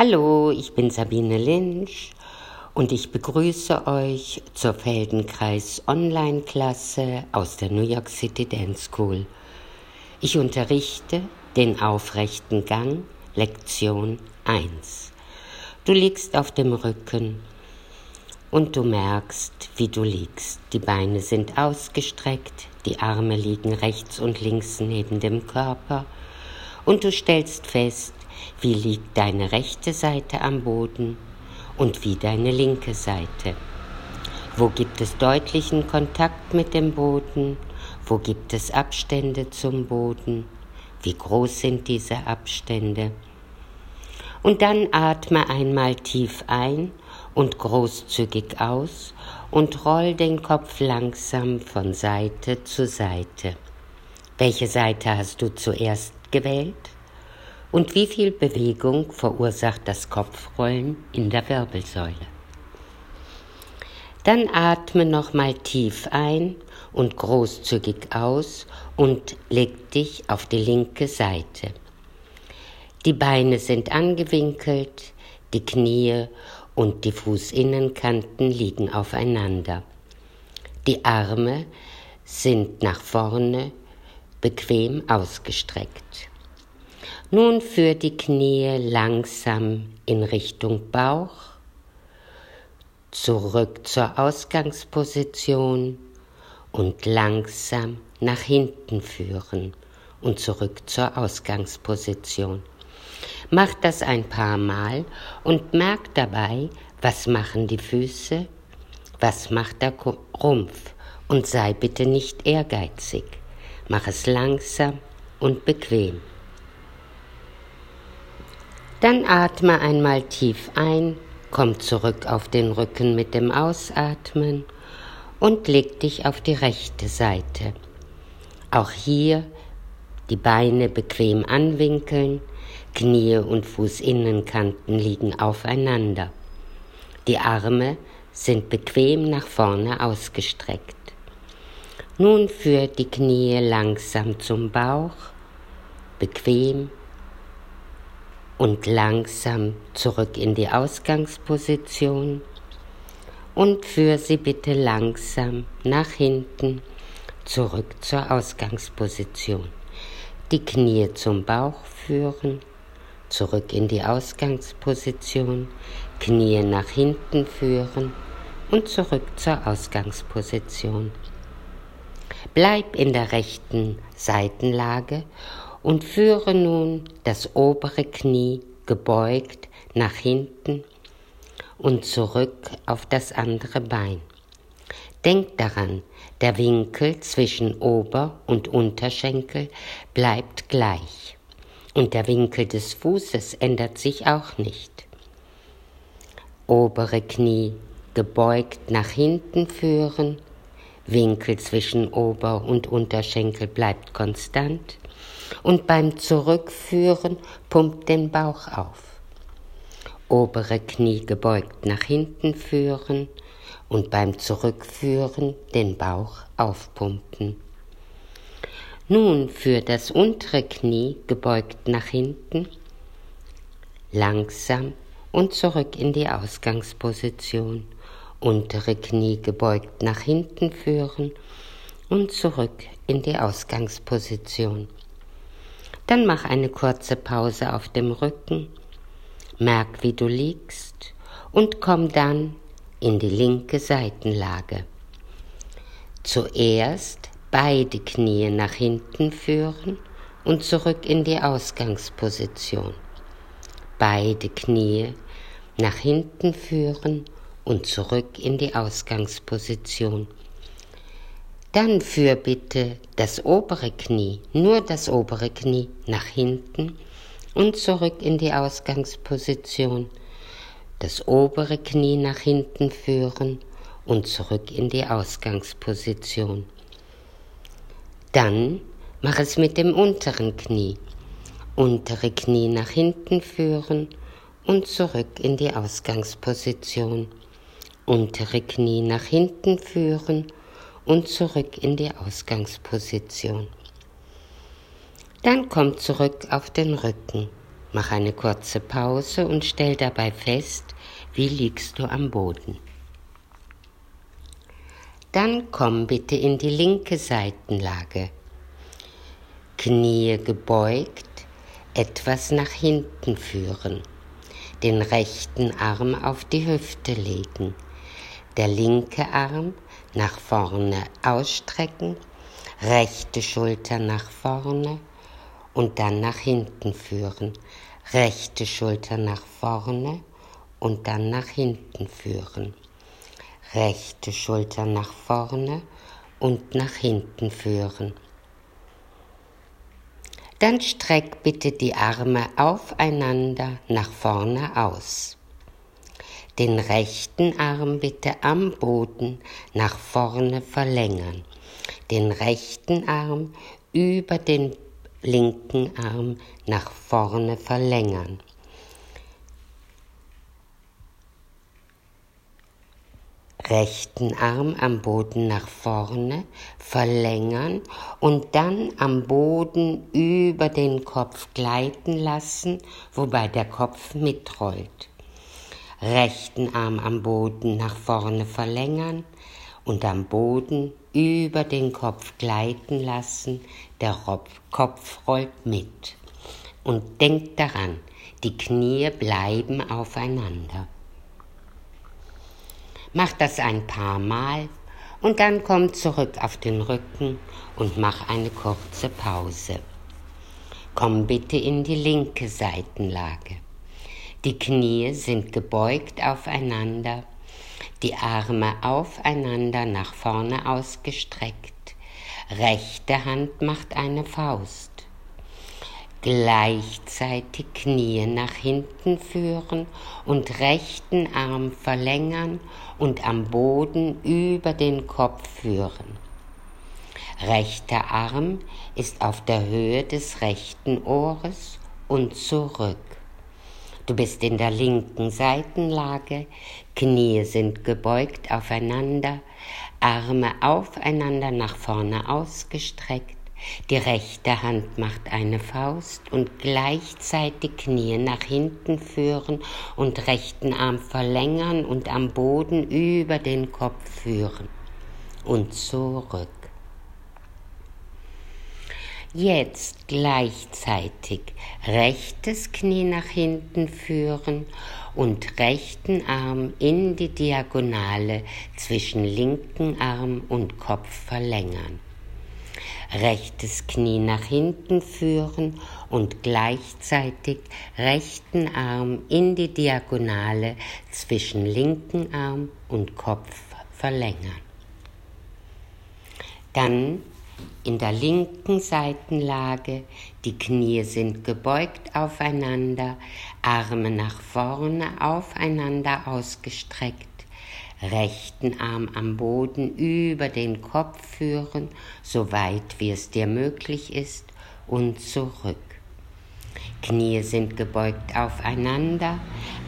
Hallo, ich bin Sabine Lynch und ich begrüße euch zur Feldenkreis Online-Klasse aus der New York City Dance School. Ich unterrichte den aufrechten Gang, Lektion 1. Du liegst auf dem Rücken und du merkst, wie du liegst. Die Beine sind ausgestreckt, die Arme liegen rechts und links neben dem Körper und du stellst fest, wie liegt deine rechte Seite am Boden und wie deine linke Seite. Wo gibt es deutlichen Kontakt mit dem Boden? Wo gibt es Abstände zum Boden? Wie groß sind diese Abstände? Und dann atme einmal tief ein und großzügig aus und roll den Kopf langsam von Seite zu Seite. Welche Seite hast du zuerst gewählt? Und wie viel Bewegung verursacht das Kopfrollen in der Wirbelsäule? Dann atme nochmal tief ein und großzügig aus und leg dich auf die linke Seite. Die Beine sind angewinkelt, die Knie und die Fußinnenkanten liegen aufeinander. Die Arme sind nach vorne bequem ausgestreckt. Nun führ die Knie langsam in Richtung Bauch, zurück zur Ausgangsposition und langsam nach hinten führen und zurück zur Ausgangsposition. Mach das ein paar Mal und merk dabei, was machen die Füße, was macht der Rumpf und sei bitte nicht ehrgeizig. Mach es langsam und bequem. Dann atme einmal tief ein, komm zurück auf den Rücken mit dem Ausatmen und leg dich auf die rechte Seite. Auch hier die Beine bequem anwinkeln, Knie und Fußinnenkanten liegen aufeinander. Die Arme sind bequem nach vorne ausgestreckt. Nun führt die Knie langsam zum Bauch, bequem und langsam zurück in die Ausgangsposition und führ sie bitte langsam nach hinten zurück zur Ausgangsposition. Die Knie zum Bauch führen, zurück in die Ausgangsposition, Knie nach hinten führen und zurück zur Ausgangsposition. Bleib in der rechten Seitenlage und führe nun das obere Knie gebeugt nach hinten und zurück auf das andere Bein. Denk daran, der Winkel zwischen Ober- und Unterschenkel bleibt gleich und der Winkel des Fußes ändert sich auch nicht. Obere Knie gebeugt nach hinten führen, Winkel zwischen Ober- und Unterschenkel bleibt konstant und beim Zurückführen pumpt den Bauch auf. Obere Knie gebeugt nach hinten führen und beim Zurückführen den Bauch aufpumpen. Nun für das untere Knie gebeugt nach hinten, langsam und zurück in die Ausgangsposition. Untere Knie gebeugt nach hinten führen und zurück in die Ausgangsposition. Dann mach eine kurze Pause auf dem Rücken, merk, wie du liegst und komm dann in die linke Seitenlage. Zuerst beide Knie nach hinten führen und zurück in die Ausgangsposition. Beide Knie nach hinten führen und zurück in die Ausgangsposition. Dann führ bitte das obere Knie, nur das obere Knie nach hinten und zurück in die Ausgangsposition. Das obere Knie nach hinten führen und zurück in die Ausgangsposition. Dann mach es mit dem unteren Knie. Untere Knie nach hinten führen und zurück in die Ausgangsposition. Untere Knie nach hinten führen und zurück in die Ausgangsposition. Dann komm zurück auf den Rücken. Mach eine kurze Pause und stell dabei fest, wie liegst du am Boden. Dann komm bitte in die linke Seitenlage. Knie gebeugt, etwas nach hinten führen. Den rechten Arm auf die Hüfte legen. Der linke Arm nach vorne ausstrecken, rechte Schulter nach vorne und dann nach hinten führen. Rechte Schulter nach vorne und dann nach hinten führen rechte Schulter nach vorne und nach hinten führen. Dann streck bitte die Arme aufeinander nach vorne aus. Den rechten Arm bitte am Boden nach vorne verlängern. Den rechten Arm über den linken Arm nach vorne verlängern. rechten Arm am Boden nach vorne verlängern und dann am Boden über den Kopf gleiten lassen, wobei der Kopf mitrollt. Rechten Arm am Boden nach vorne verlängern und am Boden über den Kopf gleiten lassen, der Kopf rollt mit. Und denkt daran, die Knie bleiben aufeinander. Mach das ein paar Mal und dann komm zurück auf den Rücken und mach eine kurze Pause. Komm bitte in die linke Seitenlage. Die Knie sind gebeugt aufeinander, die Arme aufeinander nach vorne ausgestreckt. Rechte Hand macht eine Faust gleichzeitig Knie nach hinten führen und rechten Arm verlängern und am Boden über den Kopf führen. Rechter Arm ist auf der Höhe des rechten Ohres und zurück. Du bist in der linken Seitenlage, Knie sind gebeugt aufeinander, Arme aufeinander nach vorne ausgestreckt, die rechte Hand macht eine Faust und gleichzeitig Knie nach hinten führen und rechten Arm verlängern und am Boden über den Kopf führen. Und zurück. Jetzt gleichzeitig rechtes Knie nach hinten führen und rechten Arm in die Diagonale zwischen linken Arm und Kopf verlängern rechtes Knie nach hinten führen und gleichzeitig rechten Arm in die Diagonale zwischen linken Arm und Kopf verlängern. Dann in der linken Seitenlage, die Knie sind gebeugt aufeinander, Arme nach vorne aufeinander ausgestreckt, rechten Arm am Boden über den Kopf führen, so weit wie es dir möglich ist, und zurück. Knie sind gebeugt aufeinander,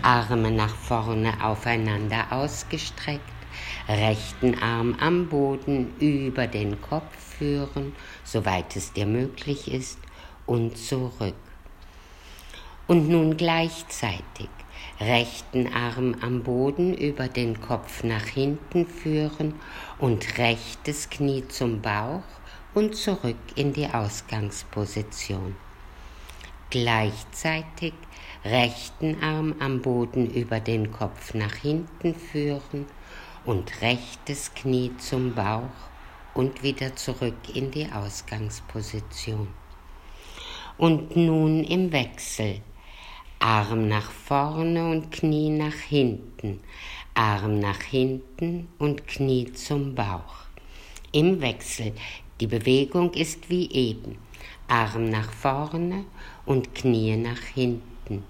Arme nach vorne aufeinander ausgestreckt, rechten Arm am Boden über den Kopf führen, soweit es dir möglich ist, und zurück. Und nun gleichzeitig rechten Arm am Boden über den Kopf nach hinten führen und rechtes Knie zum Bauch und zurück in die Ausgangsposition. Gleichzeitig rechten Arm am Boden über den Kopf nach hinten führen und rechtes Knie zum Bauch und wieder zurück in die Ausgangsposition. Und nun im Wechsel Arm nach vorne und Knie nach hinten, Arm nach hinten und Knie zum Bauch. Im Wechsel, die Bewegung ist wie eben. Arm nach vorne und Knie nach hinten,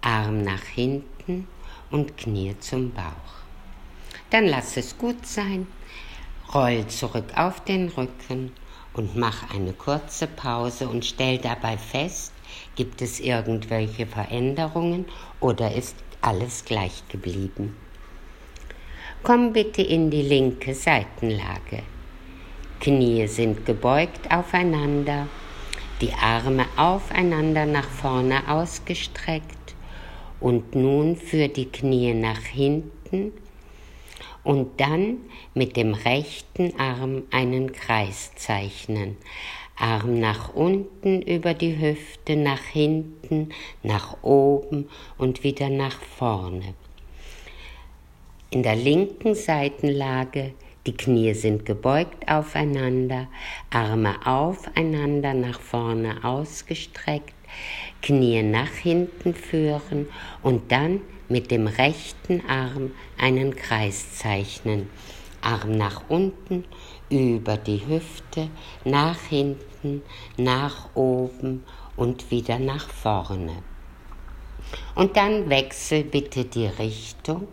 Arm nach hinten und Knie zum Bauch. Dann lass es gut sein, roll zurück auf den Rücken und mach eine kurze Pause und stell dabei fest, Gibt es irgendwelche Veränderungen oder ist alles gleich geblieben? Komm bitte in die linke Seitenlage. Knie sind gebeugt aufeinander, die Arme aufeinander nach vorne ausgestreckt und nun für die Knie nach hinten und dann mit dem rechten Arm einen Kreis zeichnen. Arm nach unten über die Hüfte, nach hinten, nach oben und wieder nach vorne. In der linken Seitenlage die Knie sind gebeugt aufeinander, Arme aufeinander nach vorne ausgestreckt, Knie nach hinten führen und dann mit dem rechten Arm einen Kreis zeichnen. Arm nach unten, über die Hüfte, nach hinten, nach oben und wieder nach vorne. Und dann wechsel bitte die Richtung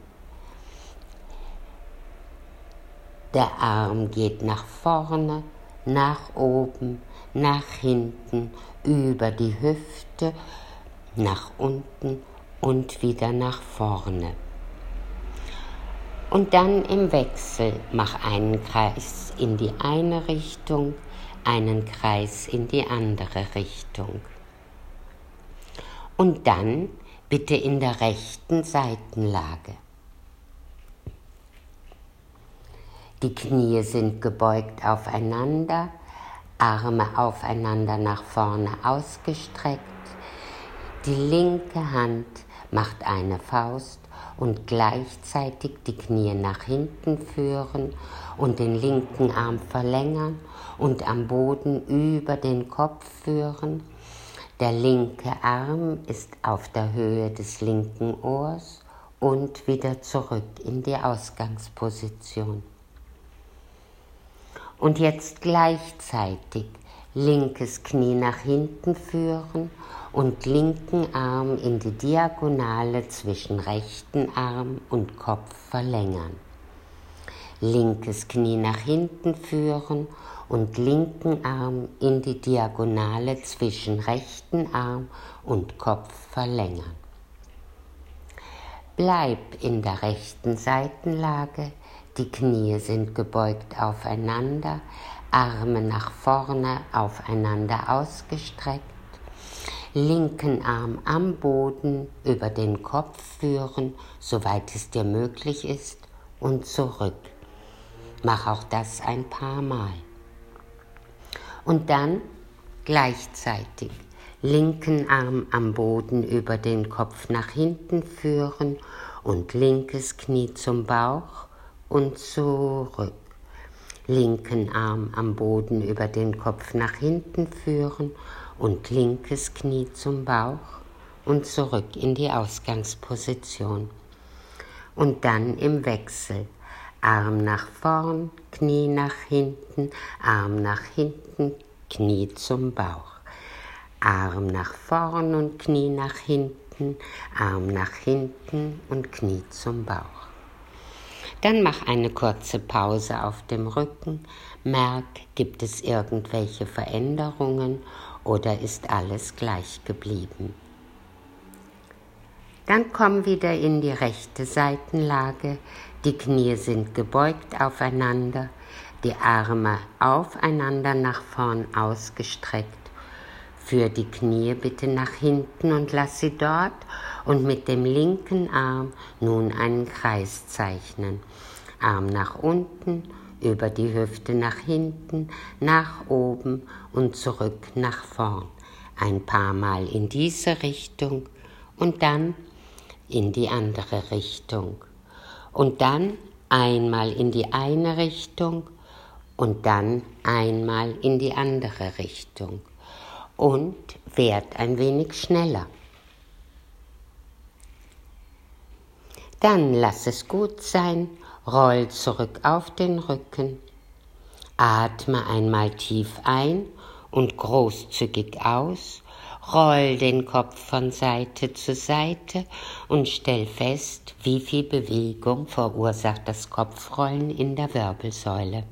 Der Arm geht nach vorne, nach oben, nach hinten, über die Hüfte, nach unten und wieder nach vorne. Und dann im Wechsel mach einen Kreis in die eine Richtung, einen Kreis in die andere Richtung. Und dann bitte in der rechten Seitenlage. Die Knie sind gebeugt aufeinander, Arme aufeinander nach vorne ausgestreckt. Die linke Hand macht eine Faust und gleichzeitig die Knie nach hinten führen und den linken Arm verlängern und am Boden über den Kopf führen. Der linke Arm ist auf der Höhe des linken Ohrs und wieder zurück in die Ausgangsposition. Und jetzt gleichzeitig linkes Knie nach hinten führen und linken Arm in die Diagonale zwischen rechten Arm und Kopf verlängern. Linkes Knie nach hinten führen und linken Arm in die Diagonale zwischen rechten Arm und Kopf verlängern. Bleib in der rechten Seitenlage, die Knie sind gebeugt aufeinander, Arme nach vorne aufeinander ausgestreckt, linken Arm am Boden über den Kopf führen, soweit es dir möglich ist, und zurück. Mach auch das ein paar Mal. Und dann gleichzeitig linken Arm am Boden über den Kopf nach hinten führen und linkes Knie zum Bauch und zurück. Linken Arm am Boden über den Kopf nach hinten führen und linkes Knie zum Bauch und zurück in die Ausgangsposition. Und dann im Wechsel. Arm nach vorn, Knie nach hinten, Arm nach hinten, Knie zum Bauch. Arm nach vorn und Knie nach hinten, Arm nach hinten und Knie zum Bauch. Dann mach eine kurze Pause auf dem Rücken, merk, gibt es irgendwelche Veränderungen oder ist alles gleich geblieben. Dann komm wieder in die rechte Seitenlage, die Knie sind gebeugt aufeinander, die Arme aufeinander nach vorn ausgestreckt Führ die Knie bitte nach hinten und lass sie dort und mit dem linken Arm nun einen Kreis zeichnen. Arm nach unten, über die Hüfte nach hinten, nach oben und zurück nach vorn. Ein paar Mal in diese Richtung und dann in die andere Richtung. Und dann einmal in die eine Richtung und dann einmal in die andere Richtung und werd ein wenig schneller. Dann lass es gut sein, roll zurück auf den Rücken, atme einmal tief ein und großzügig aus, roll den Kopf von Seite zu Seite und stell fest, wie viel Bewegung verursacht das Kopfrollen in der Wirbelsäule.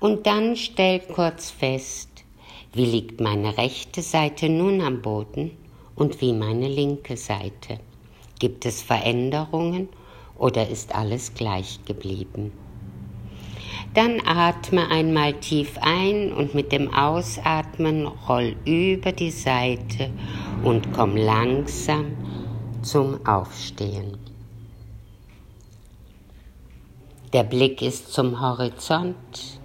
Und dann stell kurz fest, wie liegt meine rechte Seite nun am Boden und wie meine linke Seite. Gibt es Veränderungen oder ist alles gleich geblieben? Dann atme einmal tief ein und mit dem Ausatmen roll über die Seite und komm langsam zum Aufstehen. Der Blick ist zum Horizont.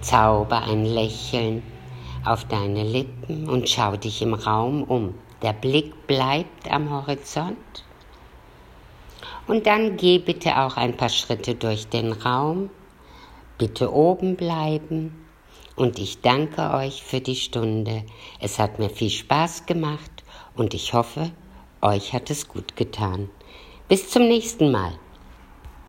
Zauber ein Lächeln auf deine Lippen und schau dich im Raum um. Der Blick bleibt am Horizont. Und dann geh bitte auch ein paar Schritte durch den Raum. Bitte oben bleiben. Und ich danke euch für die Stunde. Es hat mir viel Spaß gemacht und ich hoffe, euch hat es gut getan. Bis zum nächsten Mal.